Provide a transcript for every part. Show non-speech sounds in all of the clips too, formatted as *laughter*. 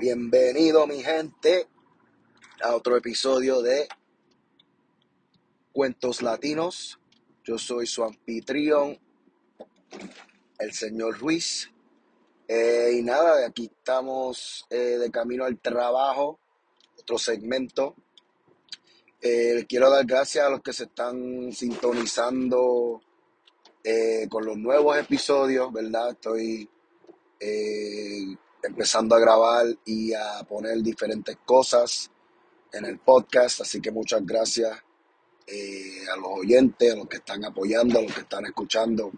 Bienvenido mi gente a otro episodio de Cuentos Latinos. Yo soy su anfitrión, el señor Ruiz. Eh, y nada, aquí estamos eh, de camino al trabajo, otro segmento. Eh, quiero dar gracias a los que se están sintonizando con los nuevos episodios, ¿verdad? Estoy eh, empezando a grabar y a poner diferentes cosas en el podcast. Así que muchas gracias eh, a los oyentes, a los que están apoyando, a los que están escuchando.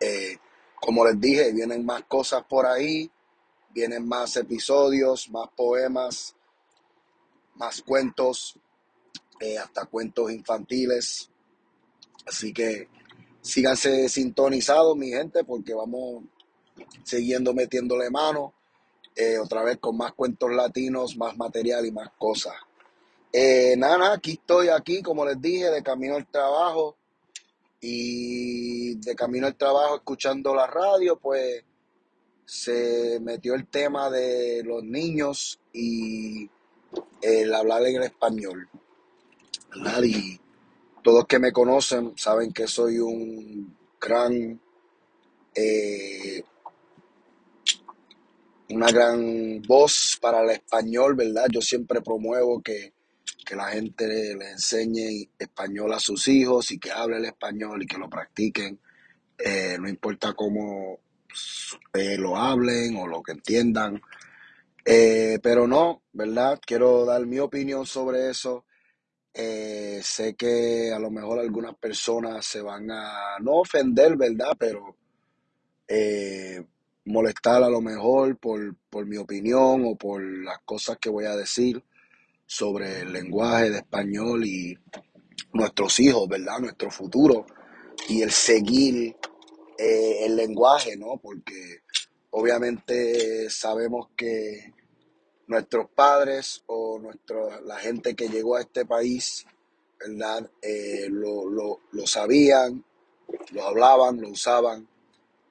Eh, como les dije, vienen más cosas por ahí, vienen más episodios, más poemas, más cuentos, hasta cuentos infantiles. Así que síganse sintonizados, mi gente, porque vamos siguiendo metiéndole mano, eh, otra vez con más cuentos latinos, más material y más cosas. Eh, nada, aquí estoy aquí, como les dije, de camino al trabajo y de camino al trabajo escuchando la radio, pues se metió el tema de los niños y el hablar en español. Y todos que me conocen saben que soy un gran eh, una gran voz para el español, ¿verdad? Yo siempre promuevo que, la gente le, enseñe español a sus hijos y que hable el español y que lo practiquen. Eh, no importa cómo eh, lo hablen o lo que entiendan. Eh, pero no, ¿verdad? Quiero dar mi opinión sobre eso. sé que a lo mejor algunas personas se van a no ofender, ¿verdad? Pero molestar a lo mejor por, por mi opinión o por las cosas que voy a decir sobre el lenguaje de español y nuestros hijos, ¿verdad? Nuestro futuro y el seguir eh, el lenguaje, ¿no? Porque obviamente sabemos que nuestros padres o nuestro, la gente que llegó a este país, ¿verdad? Eh, lo, lo, lo sabían, lo hablaban, lo usaban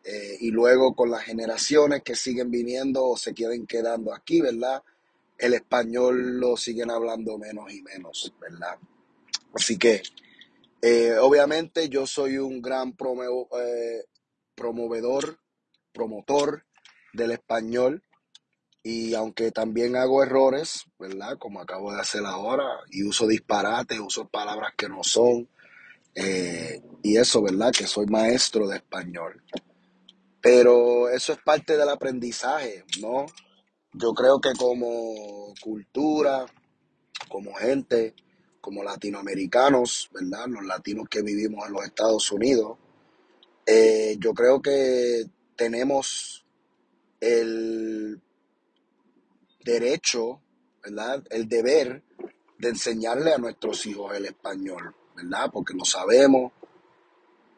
eh, y luego con las generaciones que siguen viniendo o se quieren quedando aquí, ¿verdad? El español lo siguen hablando menos y menos, ¿verdad? Así que, eh, obviamente yo soy un gran eh, promovedor, promotor del español y aunque también hago errores, ¿verdad? Como acabo de hacer ahora, y uso disparates, uso palabras que no son, y eso, ¿verdad? Que soy maestro de español. Pero eso es parte del aprendizaje, ¿no? Yo creo que como cultura, como gente, como latinoamericanos, ¿verdad? Los latinos que vivimos en los Estados Unidos, eh, yo creo que tenemos el derecho, ¿verdad? El deber de enseñarle a nuestros hijos el español, ¿verdad? Porque no sabemos,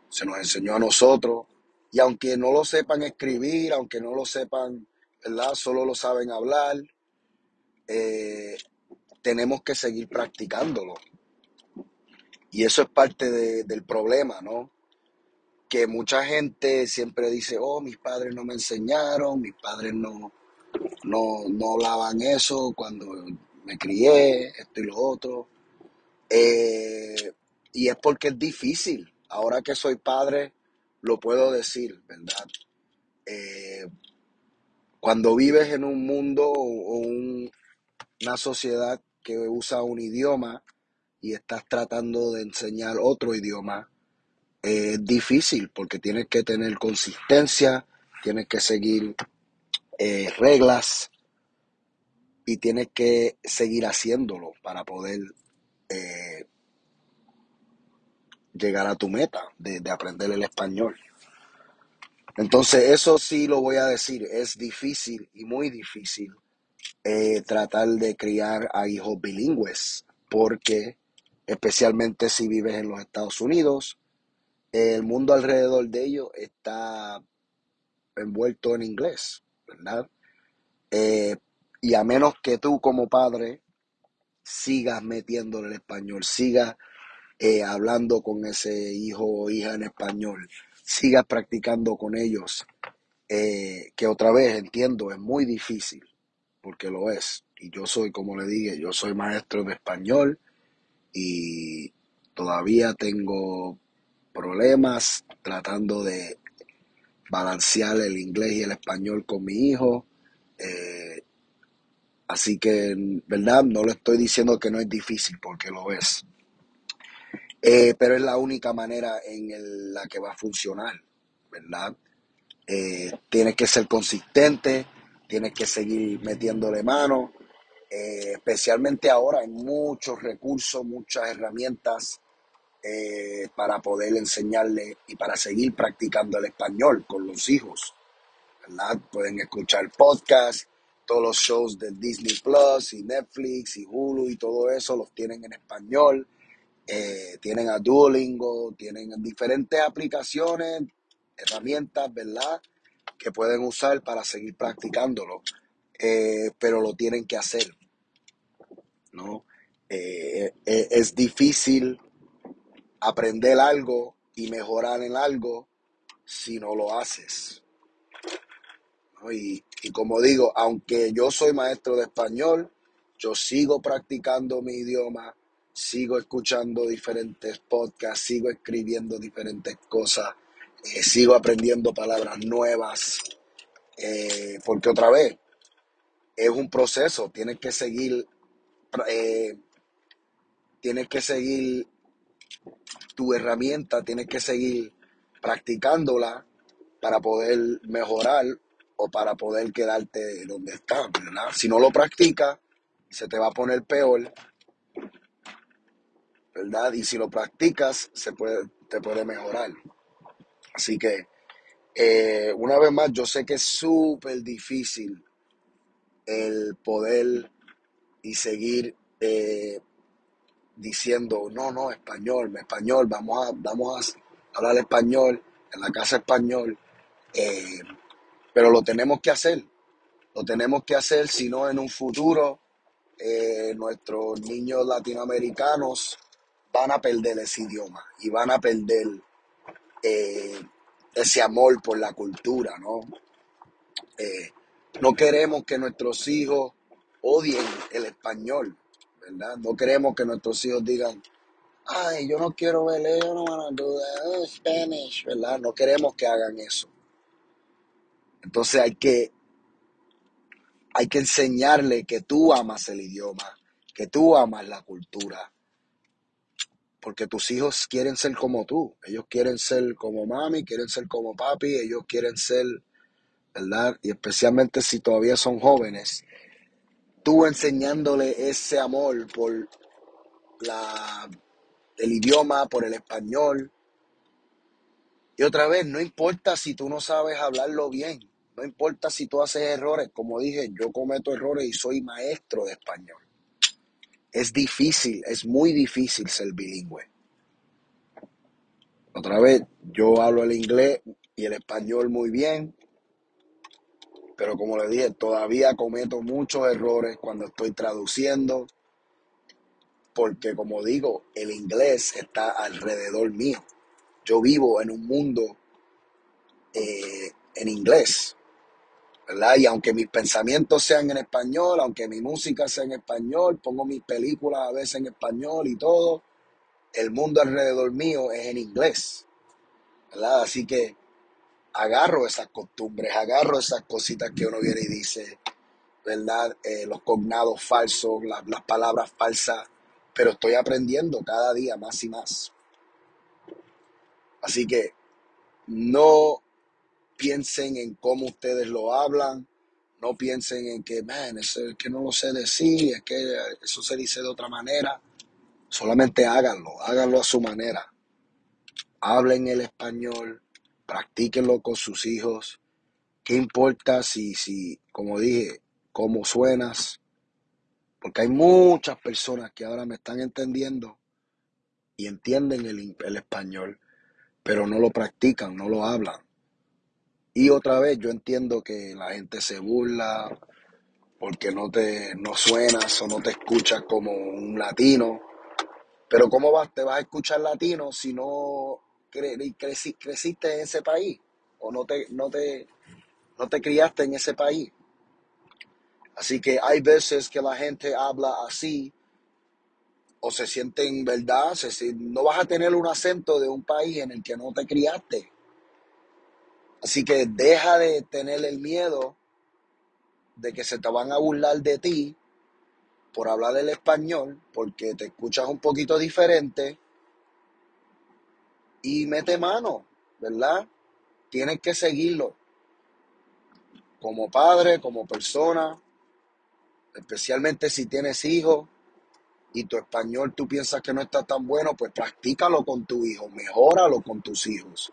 se nos enseñó a nosotros, y aunque no lo sepan escribir, aunque no lo sepan, ¿verdad? Solo lo saben hablar, eh, tenemos que seguir practicándolo. Y eso es parte del problema, ¿no? Que mucha gente siempre dice, oh, mis padres no me enseñaron, mis padres no, no, no hablaban eso cuando me crié, esto y lo otro. Eh, y es porque es difícil. Ahora que soy padre, lo puedo decir, ¿verdad? Eh, cuando vives en un mundo o una sociedad que usa un idioma y estás tratando de enseñar otro idioma, es difícil porque tienes que tener consistencia, tienes que seguir eh, reglas y tienes que seguir haciéndolo para poder eh, llegar a tu meta de, aprender el español. Entonces, eso sí lo voy a decir, es difícil y muy difícil eh, tratar de criar a hijos bilingües, porque especialmente si vives en los Estados Unidos, el mundo alrededor de ellos está envuelto en inglés, ¿verdad? Eh, y a menos que tú como padre sigas metiéndole el español, sigas eh, hablando con ese hijo o hija en español, sigas practicando con ellos eh, que otra vez entiendo es muy difícil, porque lo es. Y yo soy, como le dije, yo soy maestro de español y todavía tengo problemas tratando de balancear el inglés y el español con mi hijo. Eh, así que, ¿verdad? No le estoy diciendo que no es difícil, porque lo es. Eh, pero es la única manera en la que va a funcionar, ¿verdad? Eh, tienes que ser consistente, tienes que seguir metiéndole mano, eh, especialmente ahora hay muchos recursos, muchas herramientas eh, para poder enseñarle y para seguir practicando el español con los hijos. ¿verdad? Pueden escuchar podcasts, todos los shows de Disney Plus y Netflix y Hulu y todo eso los tienen en español. Eh, tienen a Duolingo, tienen diferentes aplicaciones, herramientas, ¿verdad? Que pueden usar para seguir practicándolo, eh, pero lo tienen que hacer, ¿no? Eh, es difícil aprender algo y mejorar en algo si no lo haces. Y, y como digo, aunque yo soy maestro de español, yo sigo practicando mi idioma, sigo escuchando diferentes podcasts, sigo escribiendo diferentes cosas, eh, sigo aprendiendo palabras nuevas, eh, porque otra vez, es un proceso, tienes que seguir, eh, tienes que seguir tu herramienta, tienes que seguir practicándola para poder mejorar o para poder quedarte donde estás, ¿verdad? Si no lo practicas, se te va a poner peor, ¿verdad? Y si lo practicas, se puede, te puede mejorar. Así que, eh, una vez más, yo sé que es súper difícil el poder y seguir eh, diciendo, no, no, español, español, vamos a, vamos a hablar español, en la casa español, eh, pero lo tenemos que hacer, lo tenemos que hacer, si no en un futuro nuestros niños latinoamericanos van a perder ese idioma y van a perder eh, ese amor por la cultura, ¿no? no queremos que nuestros hijos odien el español, ¿verdad? No queremos que nuestros hijos digan, ay, yo no quiero ver, yo no van a do Spanish, ¿verdad? No queremos que hagan eso. Entonces hay que, hay que enseñarle que tú amas el idioma, que tú amas la cultura. Porque tus hijos quieren ser como tú. Ellos quieren ser como mami, quieren ser como papi, ellos quieren ser, ¿verdad? Y especialmente si todavía son jóvenes, tú enseñándole ese amor por la, el idioma, por el español. Y otra vez, no importa si tú no sabes hablarlo bien, no importa si tú haces errores, como dije, yo cometo errores y soy maestro de español. Es difícil, es muy difícil ser bilingüe. Otra vez, yo hablo el inglés y el español muy bien, pero como le dije, todavía cometo muchos errores cuando estoy traduciendo, porque como digo, el inglés está alrededor mío. Yo vivo en un mundo eh, en inglés, ¿verdad? Y aunque mis pensamientos sean en español, aunque mi música sea en español, pongo mis películas a veces en español y todo, el mundo alrededor mío es en inglés, ¿verdad? Así que agarro esas costumbres, agarro esas cositas que uno viene y dice, ¿verdad? Eh, los cognados falsos, las palabras falsas, pero estoy aprendiendo cada día más y más. Así que no piensen en cómo ustedes lo hablan, no piensen en que, man, es que no lo sé decir, es que eso se dice de otra manera. Solamente háganlo, háganlo a su manera. Hablen el español, practíquenlo con sus hijos. ¿Qué importa si, si, como dije, cómo suenas? Porque hay muchas personas que ahora me están entendiendo y entienden el, el español, pero no lo practican, no lo hablan. Y otra vez yo entiendo que la gente se burla porque no te no suenas o no te escuchas como un latino. Pero ¿cómo vas, te vas a escuchar latino si no creciste en ese país o no te, no te, no te criaste en ese país. Así que hay veces que la gente habla así o se sienten, ¿verdad? Se, no vas a tener un acento de un país en el que no te criaste. Así que deja de tener el miedo de que se te van a burlar de ti por hablar el español, porque te escuchas un poquito diferente y mete mano, ¿verdad? Tienes que seguirlo. Como padre, como persona, especialmente si tienes hijos y tu español tú piensas que no está tan bueno, pues practícalo con tu hijo, mejóralo con tus hijos,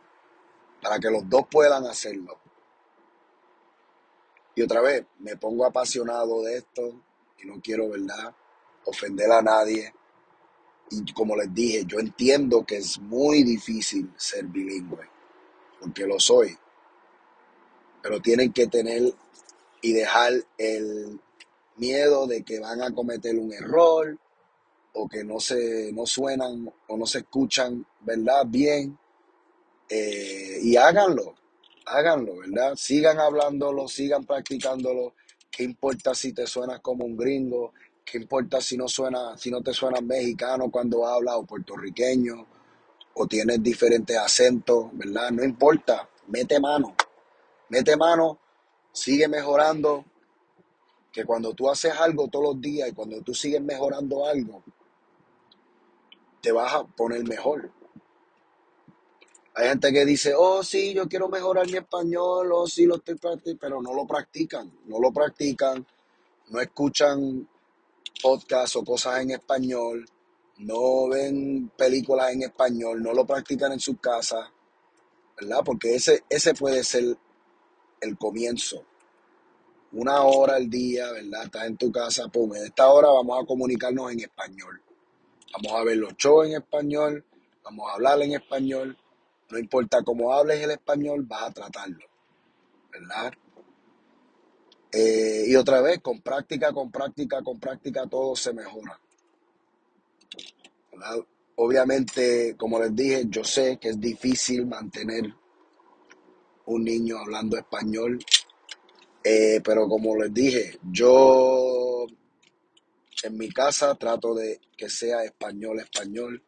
para que los dos puedan hacerlo. Y otra vez, me pongo apasionado de esto y no quiero, ¿verdad?, ofender a nadie. Y como les dije, yo entiendo que es muy difícil ser bilingüe, porque lo soy. Pero tienen que tener y dejar el miedo de que van a cometer un error o que no se no suenan o no se escuchan, ¿verdad? Bien. Eh, y háganlo, háganlo, ¿verdad? Sigan hablándolo, sigan practicándolo. ¿Qué importa si te suenas como un gringo? ¿Qué importa si no suena, si no te suena mexicano cuando hablas o puertorriqueño o tienes diferentes acentos, ¿verdad? No importa, mete mano, mete mano, sigue mejorando, que cuando tú haces algo todos los días y cuando tú sigues mejorando algo, te vas a poner mejor. Hay gente que dice, oh, sí, yo quiero mejorar mi español, oh, sí, lo estoy practicando, pero no lo practican, no lo practican, no escuchan podcasts o cosas en español, no ven películas en español, no lo practican en sus casas, ¿verdad? Porque ese, ese puede ser el comienzo. Una hora al día, ¿verdad? Estás en tu casa, pum, en esta hora vamos a comunicarnos en español. Vamos a ver los shows en español, vamos a hablar en español, no importa cómo hables el español, vas a tratarlo, ¿verdad? Eh, y otra vez, con práctica, con práctica, con práctica, todo se mejora. Obviamente, como les dije, yo sé que es difícil mantener un niño hablando español, eh, pero como les dije, yo en mi casa trato de que sea español, español.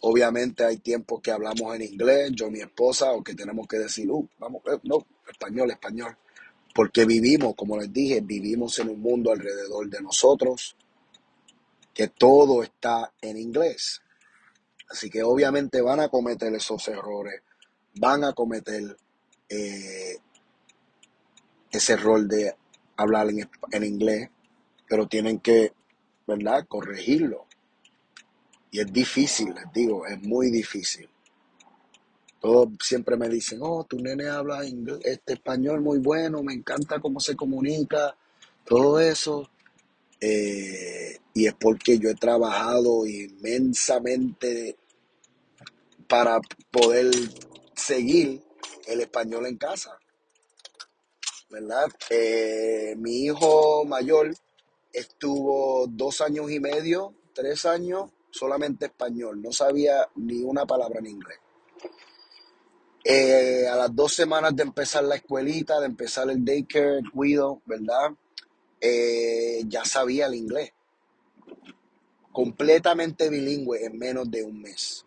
Obviamente hay tiempos que hablamos en inglés, yo, mi esposa, o que tenemos que decir, uh, vamos, eh, no, español, español. Porque vivimos, como les dije, vivimos en un mundo alrededor de nosotros que todo está en inglés. Así que obviamente van a cometer esos errores, van a cometer eh, ese error de hablar en, en inglés, pero tienen que, ¿verdad?, corregirlo. Y es difícil, les digo, es muy difícil. Todos siempre me dicen, oh, tu nene habla este español muy bueno, me encanta cómo se comunica, todo eso. Eh, y es porque yo he trabajado inmensamente para poder seguir el español en casa. ¿Verdad? Eh, mi hijo mayor estuvo dos años y medio, tres años solamente español, no sabía ni una palabra en inglés. Eh, a las dos semanas de empezar la escuelita, de empezar el daycare, el cuido, ¿verdad? Eh, ya sabía el inglés. Completamente bilingüe en menos de un mes.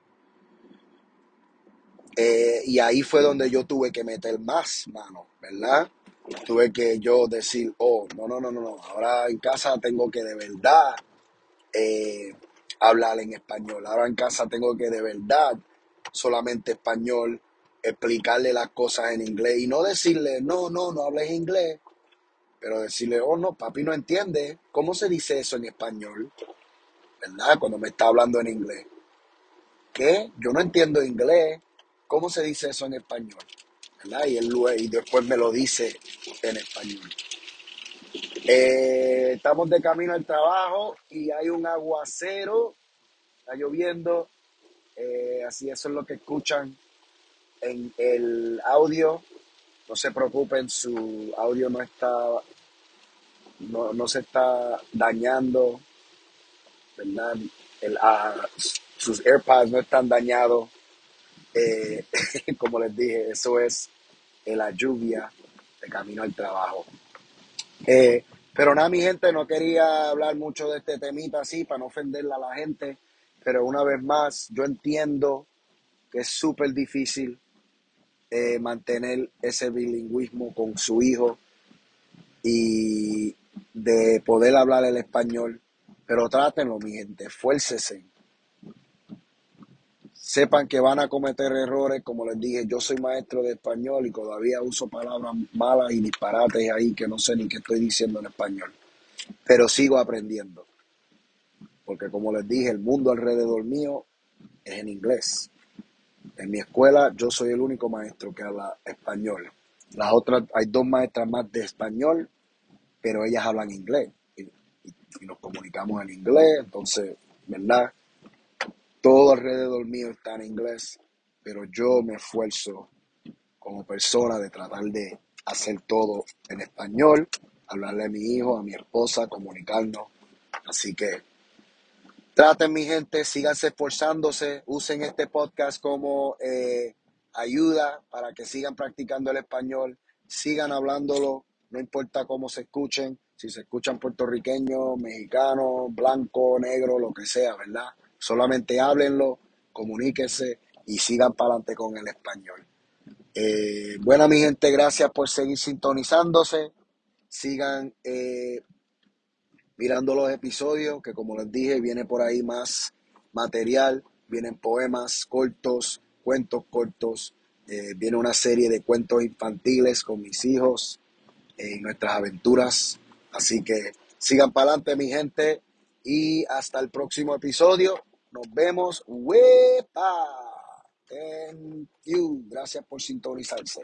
Eh, y ahí fue donde yo tuve que meter más mano, ¿verdad? Tuve que yo decir, oh, no, no, no, no, no, ahora en casa tengo que de verdad hablar en español. Ahora en casa tengo que de verdad solamente español, explicarle las cosas en inglés y no decirle, no, no, no hables inglés, pero decirle, oh, no, papi no entiende. ¿Cómo se dice eso en español? ¿Verdad? Cuando me está hablando en inglés. ¿Qué? Yo no entiendo inglés. ¿Cómo se dice eso en español? ¿Verdad? Y, él, y después me lo dice en español. Eh, estamos de camino al trabajo y hay un aguacero, está lloviendo, eh, así eso es lo que escuchan en el audio. No se preocupen, su audio no está, no, se está dañando, ¿verdad? Ah, sus AirPods no están dañados. Eh, *laughs* como les dije, eso es la lluvia de camino al trabajo. Eh, pero nada, mi gente, no quería hablar mucho de este temita así para no ofenderla a la gente, pero una vez más, yo entiendo que es súper difícil eh, mantener ese bilingüismo con su hijo y de poder hablar el español, pero trátenlo, mi gente, esfuércese. Sepan que van a cometer errores, como les dije, yo soy maestro de español y todavía uso palabras malas y disparates ahí que no sé ni qué estoy diciendo en español, pero sigo aprendiendo, porque como les dije, el mundo alrededor mío es en inglés. En mi escuela yo soy el único maestro que habla español. Las otras, hay dos maestras más de español, pero ellas hablan inglés y, nos comunicamos en inglés, entonces, ¿verdad? Todo alrededor mío está en inglés, pero yo me esfuerzo como persona de tratar de hacer todo en español, hablarle a mi hijo, a mi esposa, comunicarnos. Así que Traten, mi gente, síganse esforzándose, usen este podcast como eh, ayuda para que sigan practicando el español, sigan hablándolo, no importa cómo se escuchen, si se escuchan puertorriqueños, mexicanos, blanco, negro, lo que sea, ¿verdad? Solamente háblenlo, comuníquense y sigan para adelante con el español. Eh, bueno, mi gente, gracias por seguir sintonizándose. Sigan eh, mirando los episodios, que como les dije, viene por ahí más material, vienen poemas cortos, cuentos cortos, eh, viene una serie de cuentos infantiles con mis hijos en nuestras aventuras. Así que sigan para adelante, mi gente, y hasta el próximo episodio. Nos vemos. ¡Wepa! Thank you. Gracias por sintonizarse.